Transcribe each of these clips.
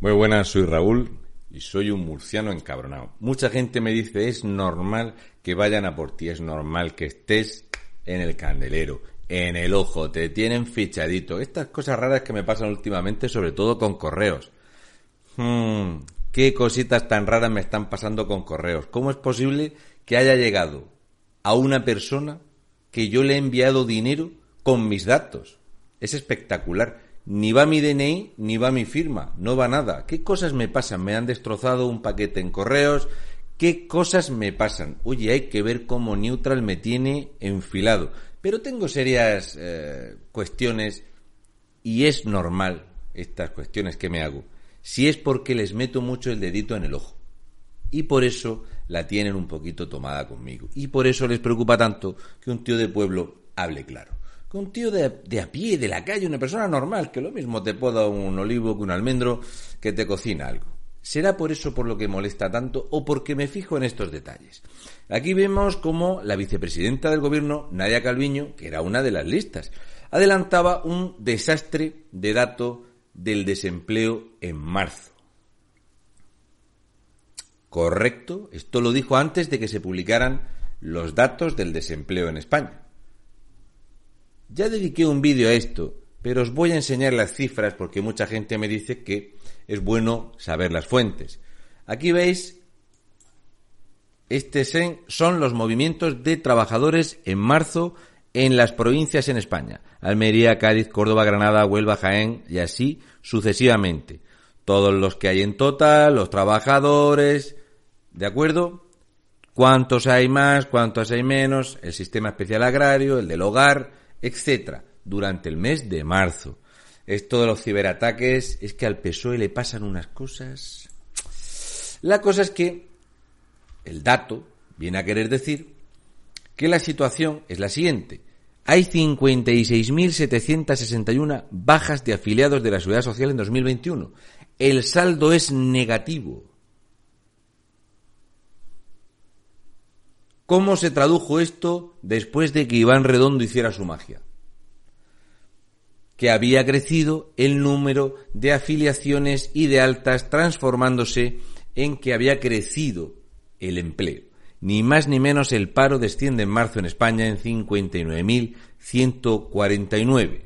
Muy buenas, soy Raúl y soy un murciano encabronado. Mucha gente me dice, es normal que vayan a por ti, es normal que estés en el candelero, en el ojo, te tienen fichadito. Estas cosas raras que me pasan últimamente, sobre todo con correos. Hmm, qué cositas tan raras me están pasando con correos. ¿Cómo es posible que haya llegado a una persona que yo le he enviado dinero con mis datos? Es espectacular ni va mi DNI, ni va mi firma, no va nada. ¿Qué cosas me pasan? Me han destrozado un paquete en correos. ¿Qué cosas me pasan? Oye, hay que ver cómo Neutral me tiene enfilado. Pero tengo serias eh, cuestiones y es normal estas cuestiones que me hago. Si es porque les meto mucho el dedito en el ojo. Y por eso la tienen un poquito tomada conmigo. Y por eso les preocupa tanto que un tío de pueblo hable claro un tío de, a pie, de la calle, una persona normal, que lo mismo te poda un olivo que un almendro, que te cocina algo. ¿Será por eso por lo que molesta tanto o porque me fijo en estos detalles? Aquí vemos cómo la vicepresidenta del gobierno, Nadia Calviño, que era una de las listas, adelantaba un desastre de dato del desempleo en marzo. Correcto, esto lo dijo antes de que se publicaran los datos del desempleo en España. Ya dediqué un vídeo a esto, pero os voy a enseñar las cifras porque mucha gente me dice que es bueno saber las fuentes. Aquí veis, este son los movimientos de trabajadores en marzo en las provincias en España. Almería, Cádiz, Córdoba, Granada, Huelva, Jaén y así sucesivamente. Todos los que hay en total, los trabajadores, ¿de acuerdo? ¿Cuántos hay más? ¿Cuántos hay menos? El sistema especial agrario, el del hogar, etcétera, durante el mes de marzo. Esto de los ciberataques es que al PSOE le pasan unas cosas. La cosa es que el dato viene a querer decir que la situación es la siguiente. Hay 56.761 bajas de afiliados de la Seguridad Social en 2021. El saldo es negativo. ¿Cómo se tradujo esto después de que Iván Redondo hiciera su magia? Que había crecido el número de afiliaciones y de altas transformándose en que había crecido el empleo. Ni más ni menos el paro desciende en marzo en España en 59.149.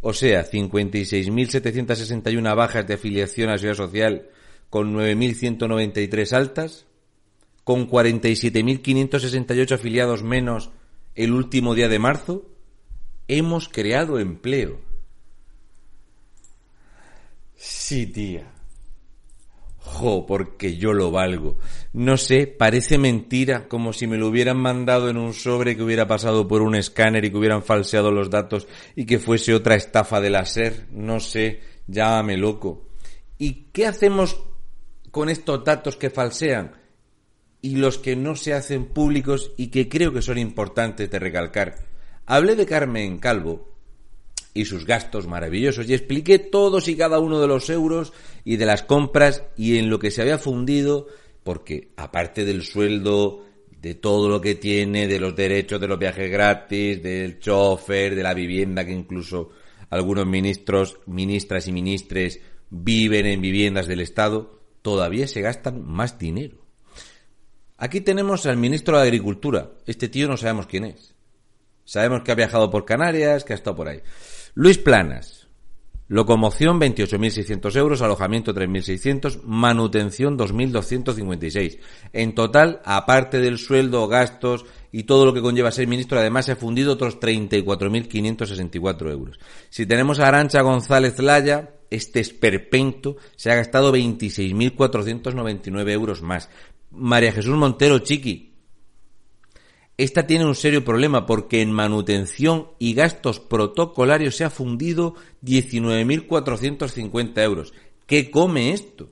O sea, 56.761 bajas de afiliación a la seguridad social con 9.193 altas, con 47.568 afiliados menos el último día de marzo, hemos creado empleo. Sí, tía. Jo, porque yo lo valgo. No sé, parece mentira, como si me lo hubieran mandado en un sobre que hubiera pasado por un escáner y que hubieran falseado los datos y que fuese otra estafa de la SER. No sé, llámame loco. ¿Y qué hacemos con estos datos que falsean y los que no se hacen públicos y que creo que son importantes de recalcar. Hablé de Carmen Calvo y sus gastos maravillosos y expliqué todos y cada uno de los euros y de las compras y en lo que se había fundido porque aparte del sueldo, de todo lo que tiene, de los derechos de los viajes gratis, del chofer, de la vivienda que incluso algunos ministros, ministras y ministres viven en viviendas del Estado, todavía se gastan más dinero. Aquí tenemos al ministro de Agricultura. Este tío no sabemos quién es. Sabemos que ha viajado por Canarias, que ha estado por ahí. Luis Planas. Locomoción 28.600 euros, alojamiento 3.600, manutención 2.256. En total, aparte del sueldo, gastos y todo lo que conlleva ser ministro, además se ha fundido otros 34.564 euros. Si tenemos a Arancha González Laya, este esperpento se ha gastado 26.499 euros más. María Jesús Montero Chiqui, esta tiene un serio problema porque en manutención y gastos protocolarios se ha fundido 19.450 euros. ¿Qué come esto?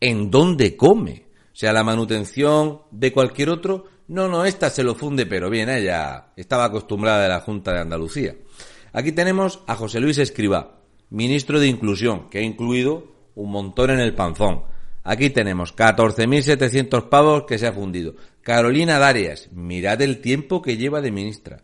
¿En dónde come? O sea, la manutención de cualquier otro, no, no, esta se lo funde, pero bien, ella estaba acostumbrada de la Junta de Andalucía. Aquí tenemos a José Luis Escribá, ministro de Inclusión, que ha incluido un montón en el panzón. Aquí tenemos 14.700 pavos que se ha fundido. Carolina Darias, mirad el tiempo que lleva de ministra.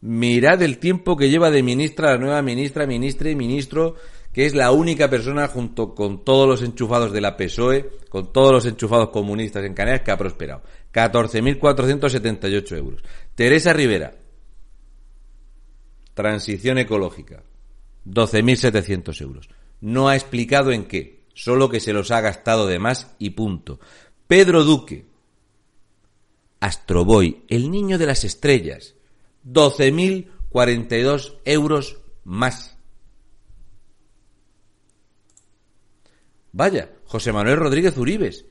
Mirad el tiempo que lleva de ministra la nueva ministra, ministra y ministro, que es la única persona junto con todos los enchufados de la PSOE, con todos los enchufados comunistas en Canarias que ha prosperado. 14.478 euros. Teresa Rivera, transición ecológica. 12.700 euros. No ha explicado en qué solo que se los ha gastado de más y punto. Pedro Duque, Astroboy, el niño de las estrellas, 12.042 euros más. Vaya, José Manuel Rodríguez Uribes,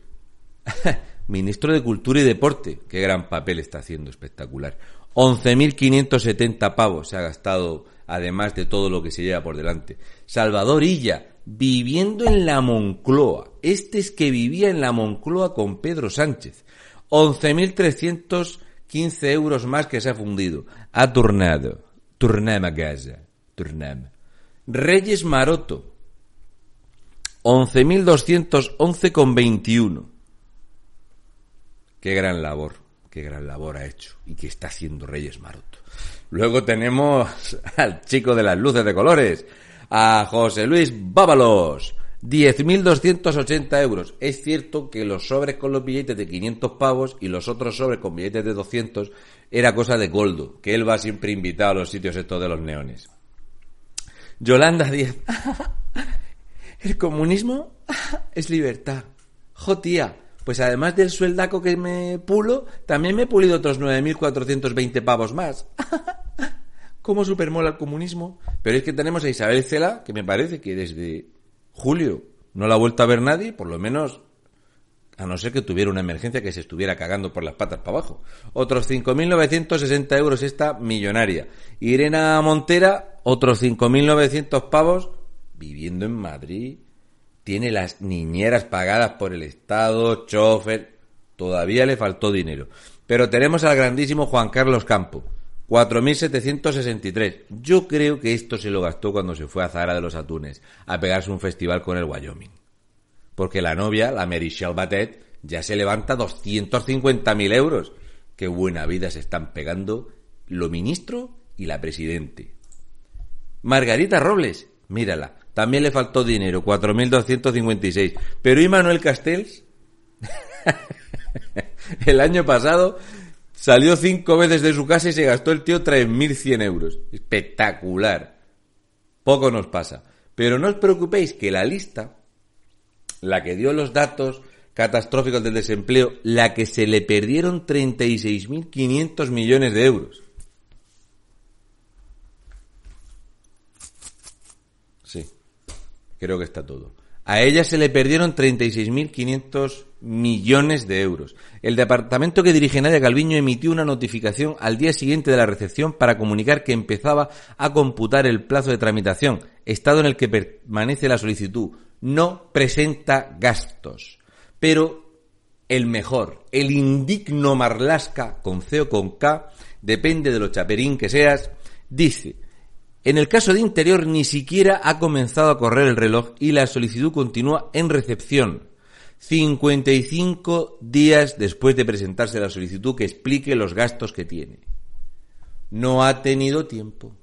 ministro de Cultura y Deporte, qué gran papel está haciendo, espectacular. 11.570 pavos se ha gastado, además de todo lo que se lleva por delante. Salvador Illa, viviendo en la Moncloa. Este es que vivía en la Moncloa con Pedro Sánchez. 11.315 euros más que se ha fundido. Ha turnado. Turnam a casa. Turnam. Reyes Maroto. 11.211,21. Qué gran labor, qué gran labor ha hecho y qué está haciendo Reyes Maroto. Luego tenemos al chico de las luces de colores, a José Luis Bábalos. 10.280 euros. Es cierto que los sobres con los billetes de 500 pavos y los otros sobres con billetes de 200 era cosa de Goldo, que él va siempre invitado a los sitios estos de los neones. Yolanda Díaz. El comunismo es libertad. Jo, tía, pues además del sueldaco que me pulo, también me he pulido otros 9.420 pavos más. cómo supermola el comunismo. Pero es que tenemos a Isabel Cela, que me parece que desde julio no la ha vuelto a ver nadie, por lo menos a no ser que tuviera una emergencia que se estuviera cagando por las patas para abajo. Otros 5.960 euros esta millonaria. Irena Montera, otros 5.900 pavos, viviendo en Madrid. Tiene las niñeras pagadas por el Estado, chofer. Todavía le faltó dinero. Pero tenemos al grandísimo Juan Carlos Campo 4.763. Yo creo que esto se lo gastó cuando se fue a Zara de los Atunes a pegarse un festival con el Wyoming. Porque la novia, la Shell Batet, ya se levanta 250.000 euros. Qué buena vida se están pegando lo ministro y la presidente. Margarita Robles, mírala, también le faltó dinero, 4.256. Pero ¿y Manuel Castells? el año pasado Salió cinco veces de su casa y se gastó el tío 3.100 euros. Espectacular. Poco nos pasa. Pero no os preocupéis que la lista, la que dio los datos catastróficos del desempleo, la que se le perdieron 36.500 millones de euros. Sí, creo que está todo. A ella se le perdieron 36.500 millones de euros. El departamento que dirige Nadia Calviño emitió una notificación al día siguiente de la recepción para comunicar que empezaba a computar el plazo de tramitación, estado en el que permanece la solicitud. No presenta gastos. Pero el mejor, el indigno Marlasca, con C o con K, depende de lo chaperín que seas, dice en el caso de Interior ni siquiera ha comenzado a correr el reloj y la solicitud continúa en recepción. 55 días después de presentarse la solicitud que explique los gastos que tiene. No ha tenido tiempo.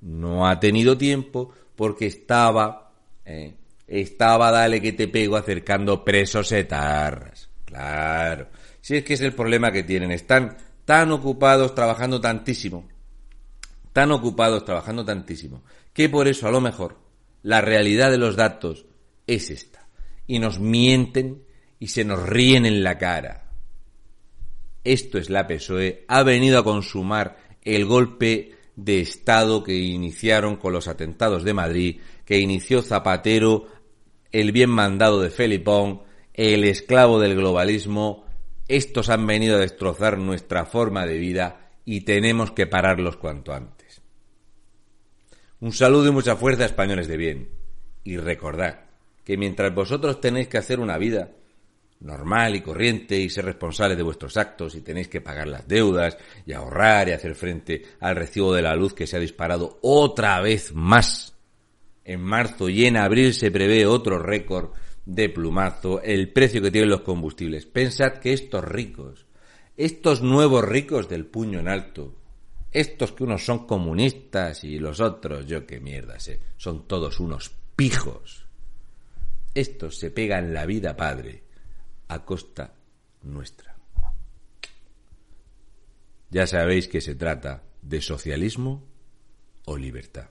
No ha tenido tiempo porque estaba, eh, estaba, dale que te pego, acercando presos etarras. Claro. Si es que es el problema que tienen. Están tan ocupados trabajando tantísimo tan ocupados trabajando tantísimo, que por eso a lo mejor la realidad de los datos es esta. Y nos mienten y se nos ríen en la cara. Esto es la PSOE, ha venido a consumar el golpe de Estado que iniciaron con los atentados de Madrid, que inició Zapatero, el bien mandado de Felipón, el esclavo del globalismo, Estos han venido a destrozar nuestra forma de vida y tenemos que pararlos cuanto antes. Un saludo y mucha fuerza, españoles de bien. Y recordad que mientras vosotros tenéis que hacer una vida normal y corriente y ser responsables de vuestros actos y tenéis que pagar las deudas y ahorrar y hacer frente al recibo de la luz que se ha disparado otra vez más. En marzo y en abril se prevé otro récord de plumazo, el precio que tienen los combustibles. Pensad que estos ricos, estos nuevos ricos del puño en alto, estos que unos son comunistas y los otros, yo qué mierda sé, son todos unos pijos. Estos se pegan la vida padre a costa nuestra. Ya sabéis que se trata de socialismo o libertad.